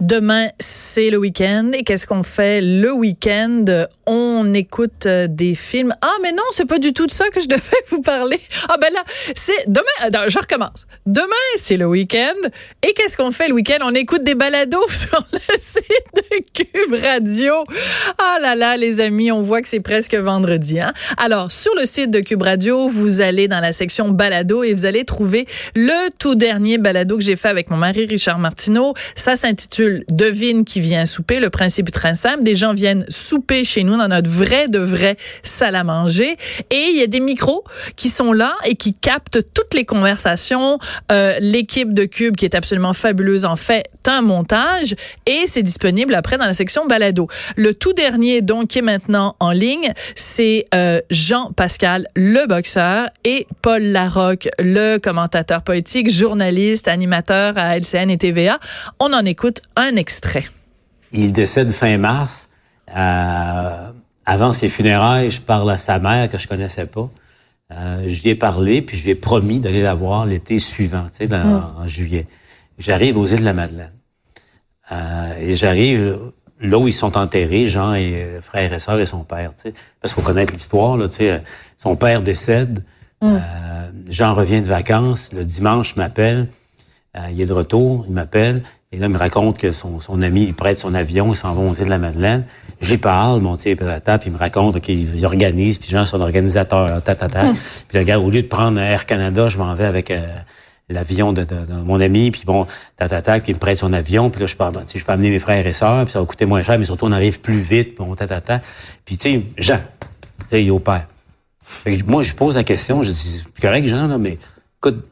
Demain, c'est le week-end. Et qu'est-ce qu'on fait le week-end? On écoute euh, des films. Ah, mais non, c'est pas du tout de ça que je devais vous parler. Ah, ben là, c'est demain. Attends, je recommence. Demain, c'est le week-end. Et qu'est-ce qu'on fait le week-end? On écoute des balados sur le site de Cube Radio. Ah là là, les amis, on voit que c'est presque vendredi. Hein? Alors, sur le site de Cube Radio, vous allez dans la section balado et vous allez trouver le tout dernier balado que j'ai fait avec mon mari Richard Martineau. Ça s'intitule Devine qui vient souper. Le principe est très simple. Des gens viennent souper chez nous dans notre vrai de vrai salle à manger et il y a des micros qui sont là et qui captent toutes les conversations. Euh, L'équipe de Cube qui est absolument fabuleuse en fait un montage et c'est disponible après dans la section balado. Le tout dernier donc qui est maintenant en ligne, c'est euh, Jean-Pascal le boxeur et Paul Larocque le commentateur poétique, journaliste, animateur à LCN et TVA. On en écoute un extrait. Il décède fin mars. Euh, avant ses funérailles, je parle à sa mère que je connaissais pas. Euh, je lui ai parlé, puis je lui ai promis d'aller la voir l'été suivant, tu sais, dans, mm. en juillet. J'arrive aux îles de la Madeleine. Euh, et j'arrive là où ils sont enterrés, Jean et frère et sœur et son père, tu sais. Parce qu'il faut connaître l'histoire, là, tu sais. Son père décède. Mm. Euh, Jean revient de vacances. Le dimanche, m'appelle. Euh, il est de retour. Il m'appelle. Et là, il me raconte que son, son ami, il prête son avion, ils s'en vont îles de la Madeleine. J'y parle, mon petit puis il me raconte qu'il organise, puis Jean, son organisateur, ta, ta, ta. Hmm. Puis le gars, au lieu de prendre Air Canada, je m'en vais avec euh, l'avion de, mon ami, puis bon, ta, ta, ta, puis il me prête son avion, puis là, je peux, je peux amener mes frères et sœurs, puis ça va coûter moins cher, mais surtout, on arrive plus vite, bon, ta, ta, ta. Puis, tu sais, Jean, tu sais, il est au père. moi, je pose la question, je dis, correct, Jean, là, mais écoute,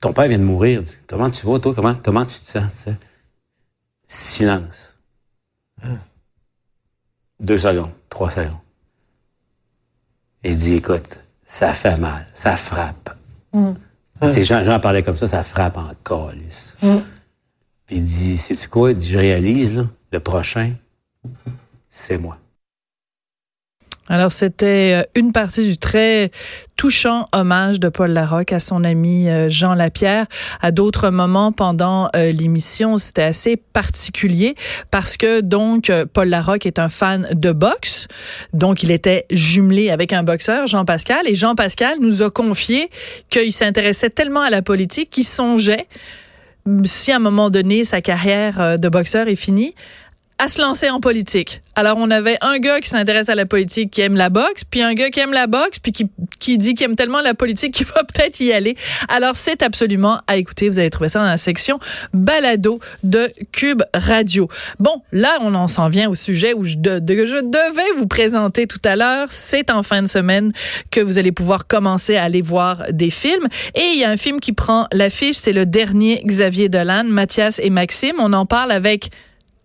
ton père vient de mourir. Comment tu vas, toi? Comment, comment tu te sens? Silence. Deux secondes, trois secondes. Et il dit, écoute, ça fait mal, ça frappe. Mm. Jean, Jean parlait comme ça, ça frappe en calice. Mm. Puis il dit, sais-tu quoi? Il dit, je réalise, là, le prochain, c'est moi. Alors, c'était euh, une partie du très touchant hommage de Paul Larocque à son ami euh, Jean Lapierre. À d'autres moments pendant euh, l'émission, c'était assez particulier parce que donc Paul Larocque est un fan de boxe, donc il était jumelé avec un boxeur, Jean Pascal, et Jean Pascal nous a confié qu'il s'intéressait tellement à la politique qu'il songeait si à un moment donné sa carrière de boxeur est finie, à se lancer en politique. Alors, on avait un gars qui s'intéresse à la politique, qui aime la boxe, puis un gars qui aime la boxe, puis qui, qui dit qu'il aime tellement la politique qu'il va peut-être y aller. Alors, c'est absolument à écouter. Vous allez trouver ça dans la section balado de Cube Radio. Bon, là, on en s'en vient au sujet où je, devais vous présenter tout à l'heure. C'est en fin de semaine que vous allez pouvoir commencer à aller voir des films. Et il y a un film qui prend l'affiche, c'est le dernier Xavier Dolan, Mathias et Maxime. On en parle avec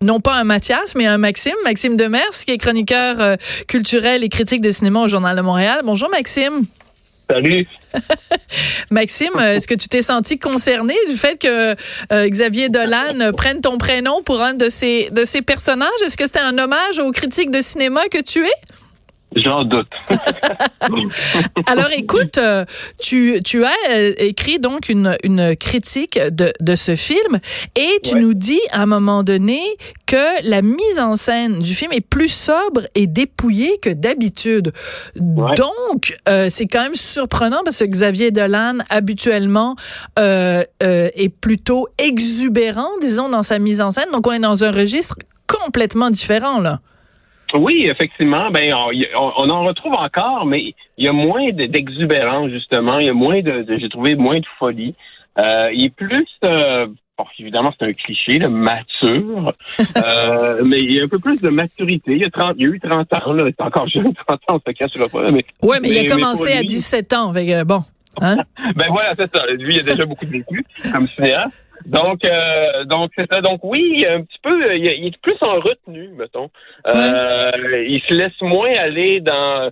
non pas un Mathias, mais un Maxime, Maxime Demers, qui est chroniqueur euh, culturel et critique de cinéma au Journal de Montréal. Bonjour Maxime. Salut. Maxime, est-ce que tu t'es senti concerné du fait que euh, Xavier Dolan prenne ton prénom pour un de ses, de ses personnages? Est-ce que c'était un hommage aux critiques de cinéma que tu es? J'en doute. Alors écoute, euh, tu, tu as euh, écrit donc une, une critique de, de ce film et tu nous dis à un moment donné que la mise en scène du film est plus sobre et dépouillée que d'habitude. Donc, euh, c'est quand même surprenant parce que Xavier Dolan, habituellement, euh, est plutôt exubérant, disons, dans sa mise en scène. Donc, on est dans un registre complètement différent, là. Oui, effectivement. Ben, on, en retrouve encore, mais il y a moins d'exubérance justement. Il y a moins de, j'ai trouvé moins de folie. Euh, il est plus, euh, évidemment, c'est un cliché, le mature, euh, mais il y a un peu plus de maturité. Il y a, 30, il y a eu 30 ans, là, c'est encore jeune, 30 ans, on se cachera pas. Mais, ouais, mais, il a commencé à 17 ans, avec, bon. Hein? ben voilà, c'est ça. Lui, il a déjà beaucoup de vécu comme cinéaste. Donc, euh, donc c'est ça. Donc oui, un petit peu, il, est plus en retenue, mettons. Euh, il se laisse moins aller dans,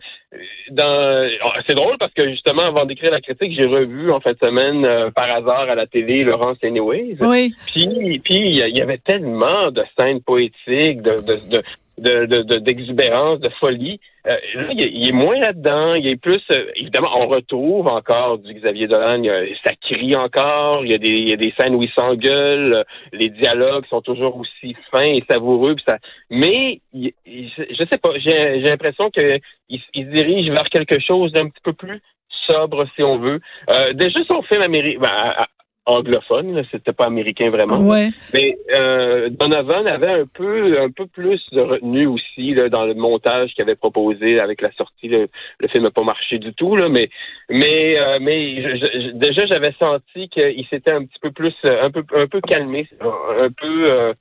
dans. Oh, c'est drôle parce que justement, avant d'écrire la critique, j'ai revu en fin de semaine euh, par hasard à la télé Laurence Anyways. Oui. Puis, puis il y avait tellement de scènes poétiques, de, de, de d'exubérance, de, folie. Euh, là, il, est moins là-dedans. Il est plus, euh, évidemment, on retrouve encore du Xavier Dolan. ça crie encore. Il y a des, il y a des scènes où il s'engueule. Les dialogues sont toujours aussi fins et savoureux. ça, mais je sais pas. J'ai l'impression qu'il il se dirige vers quelque chose d'un petit peu plus sobre, si on veut. Euh, déjà, son film américain, ben, anglophone, c'était pas américain vraiment. Ouais. Mais euh, Donovan avait un peu un peu plus de retenue aussi là, dans le montage qu'il avait proposé avec la sortie. Le, film n'a pas marché du tout, là, mais mais euh, mais déjà j'avais senti qu'il s'était un petit peu plus un peu un peu calmé, un peu euh,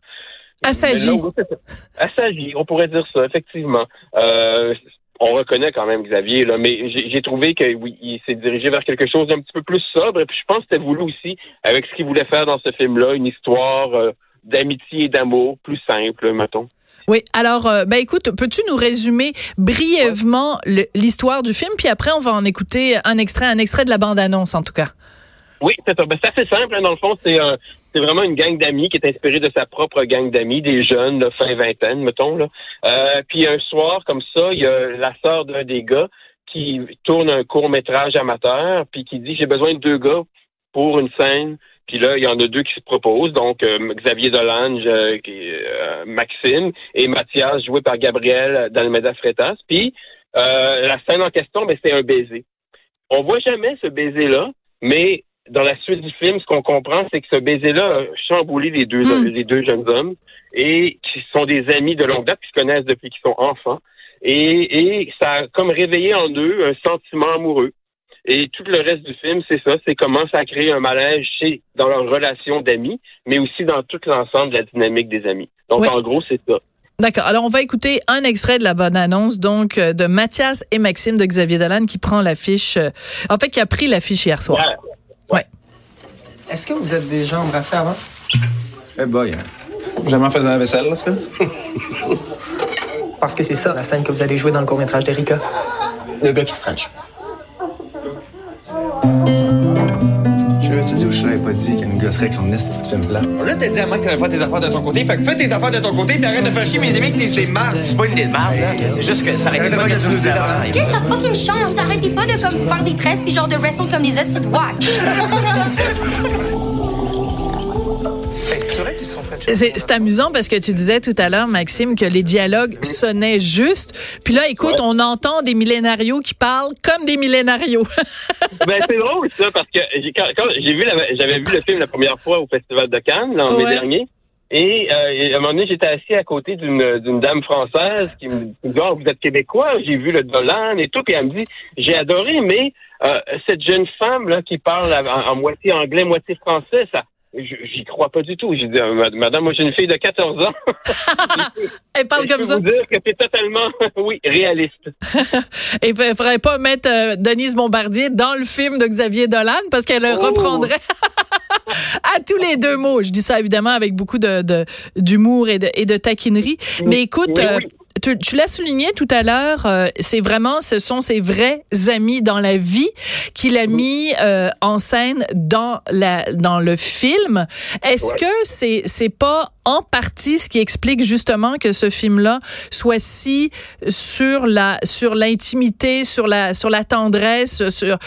Assagi. Assagi, on pourrait dire ça, effectivement. Euh, on reconnaît quand même Xavier, là, mais j'ai trouvé que oui, il s'est dirigé vers quelque chose d'un petit peu plus sobre. Et puis je pense que c'était voulu aussi, avec ce qu'il voulait faire dans ce film-là, une histoire euh, d'amitié et d'amour plus simple, mettons. Oui, alors, euh, ben écoute, peux-tu nous résumer brièvement l'histoire du film, puis après on va en écouter un extrait, un extrait de la bande-annonce en tout cas? Oui, c'est ben, assez simple. Hein, dans le fond, c'est euh, c'est vraiment une gang d'amis qui est inspirée de sa propre gang d'amis, des jeunes, de fin vingtaine, mettons. Là. Euh, puis un soir, comme ça, il y a la sœur d'un des gars qui tourne un court métrage amateur, puis qui dit j'ai besoin de deux gars pour une scène. Puis là, il y en a deux qui se proposent, donc euh, Xavier Dolange, euh, Maxime, et Mathias, joué par Gabriel Dalmeda Fretas. Puis la scène en question, ben, c'est un baiser. On voit jamais ce baiser-là, mais dans la suite du film, ce qu'on comprend, c'est que ce baiser-là a chamboulé les deux, hmm. les deux jeunes hommes et qui sont des amis de longue date, qui se connaissent depuis qu'ils sont enfants. Et, et ça a comme réveillé en eux un sentiment amoureux. Et tout le reste du film, c'est ça, c'est comment ça a créé un malaise chez, dans leur relation d'amis, mais aussi dans tout l'ensemble de la dynamique des amis. Donc, en gros, c'est ça. D'accord. Alors, on va écouter un extrait de la bonne annonce, donc, euh, de Mathias et Maxime de Xavier Dolan qui prend l'affiche, euh, en fait, qui a pris l'affiche hier soir. Ouais. Est-ce que vous êtes déjà embrassé avant? Eh boy, hein. jamais fait de la vaisselle, là, ce Parce que c'est ça, la scène que vous allez jouer dans le court-métrage d'Erika. Le gars qui se French. Dit a une gosserie avec son nest petite femme là? Là, t'as dit à moi que t'allais faire tes affaires de ton côté. Fait que fais tes affaires de ton côté puis arrête de faire chier mes amis que t'es idées de marde. C'est pas une idée de marde, là. C'est juste que ça arrête pas de nous dire Qu'est-ce que ça fucking chance? Arrêtez pas de comme faire des tresses puis genre de wrestle comme des C'est amusant parce que tu disais tout à l'heure, Maxime, que les dialogues sonnaient juste. Puis là, écoute, on entend des millénarios qui parlent comme des millénarios. ben, c'est drôle, ça, parce que quand, j'ai vu, j'avais vu le film la première fois au Festival de Cannes, l'an dernier. Et, euh, à un moment donné, j'étais assis à côté d'une dame française qui me dit oh, vous êtes québécois, j'ai vu le Dolan et tout, puis elle me dit j'ai adoré, mais euh, cette jeune femme là qui parle en, en moitié anglais, moitié français, ça J'y crois pas du tout. J'ai dit, euh, madame, moi j'ai une fille de 14 ans. Elle parle comme ça. Je peux vous dire que c'est totalement, oui, réaliste. Et il faudrait pas mettre euh, Denise Bombardier dans le film de Xavier Dolan parce qu'elle le oh! reprendrait à tous les deux mots. Je dis ça évidemment avec beaucoup de d'humour et, de, et de taquinerie. Mais écoute, euh, tu, l'as souligné tout à l'heure, euh, c'est vraiment, ce sont ses vrais amis dans la vie qu'il a mis euh, en scène dans la dans le film. Est-ce que c'est c'est pas en partie ce qui explique justement que ce film-là soit si sur la sur l'intimité, sur la sur la tendresse, sur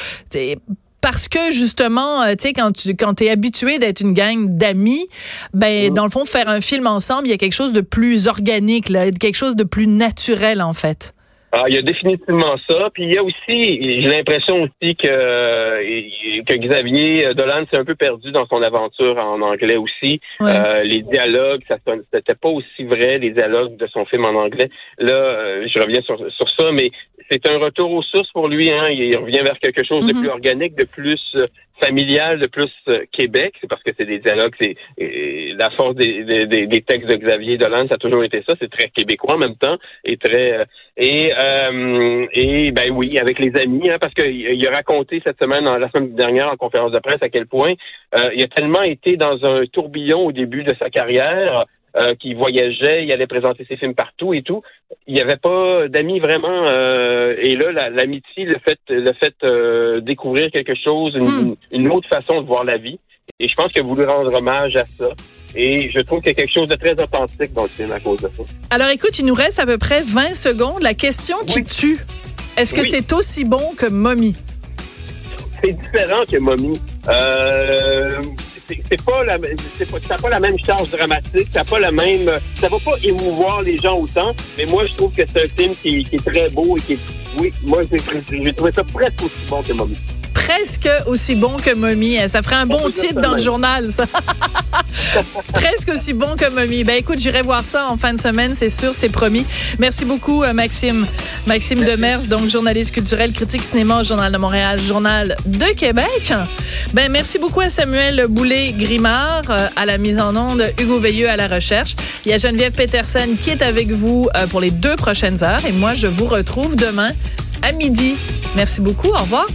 parce que justement, euh, tu sais, quand tu quand es habitué d'être une gang d'amis, ben dans le fond, faire un film ensemble, il y a quelque chose de plus organique, là, quelque chose de plus naturel en fait. Ah, il y a définitivement ça. Puis il y a aussi, j'ai l'impression aussi que, que Xavier Dolan s'est un peu perdu dans son aventure en anglais aussi. Euh, les dialogues, ça c'était pas aussi vrai, les dialogues de son film en anglais. Là, euh, je reviens sur, sur ça, mais c'est un retour aux sources pour lui. Hein. Il revient vers quelque chose de mm-hmm. plus organique, de plus euh, familial, de plus euh, Québec. C'est parce que c'est des dialogues. C'est la force des, des, des, textes de Xavier Dolan, ça a toujours été ça. C'est très québécois en même temps et très euh, et et ben oui, avec les amis, hein, parce qu'il a raconté cette semaine, la semaine dernière, en conférence de presse, à quel point il a tellement été dans un tourbillon au début de sa carrière euh, qui voyageait, il allait présenter ses films partout et tout. Il n'y avait pas d'amis vraiment. Euh, et là, l'amitié, le fait, le fait euh, découvrir quelque chose, une, hmm. une, autre façon de voir la vie. Et je pense que vous lui rendre hommage à ça. Et je trouve qu'il y a quelque chose de très authentique dans le film à cause de ça. Alors écoute, il nous reste à peu près 20 secondes. La question qui Oui. tue, est-ce que Oui. c'est aussi bon que Mommy? C'est différent que Mommy. Euh, c'est pas la, pas, ça pas la même charge dramatique, ça pas la même, ça va pas émouvoir les gens autant. Mais moi, je trouve que c'est un film qui, est très beau et qui oui, moi, j'ai trouvé ça presque aussi bon que Mommy. Presque aussi bon que Mommy. Eh, Ça ferait un bon titre dans le journal, ça. Presque aussi bon que Mommy. Ben écoute, j'irai voir ça en fin de semaine, c'est sûr, c'est promis. Merci beaucoup, euh, Maxime. Maxime Demers, donc journaliste culturel, critique cinéma au Journal de Montréal, Journal de Québec. Ben merci beaucoup à Samuel Boulay-Grimard euh, à la mise en onde, Hugo Veilleux à la recherche. Il y a Geneviève Peterson qui est avec vous euh, pour les deux prochaines heures et moi, je vous retrouve demain à midi. Merci beaucoup. Au revoir.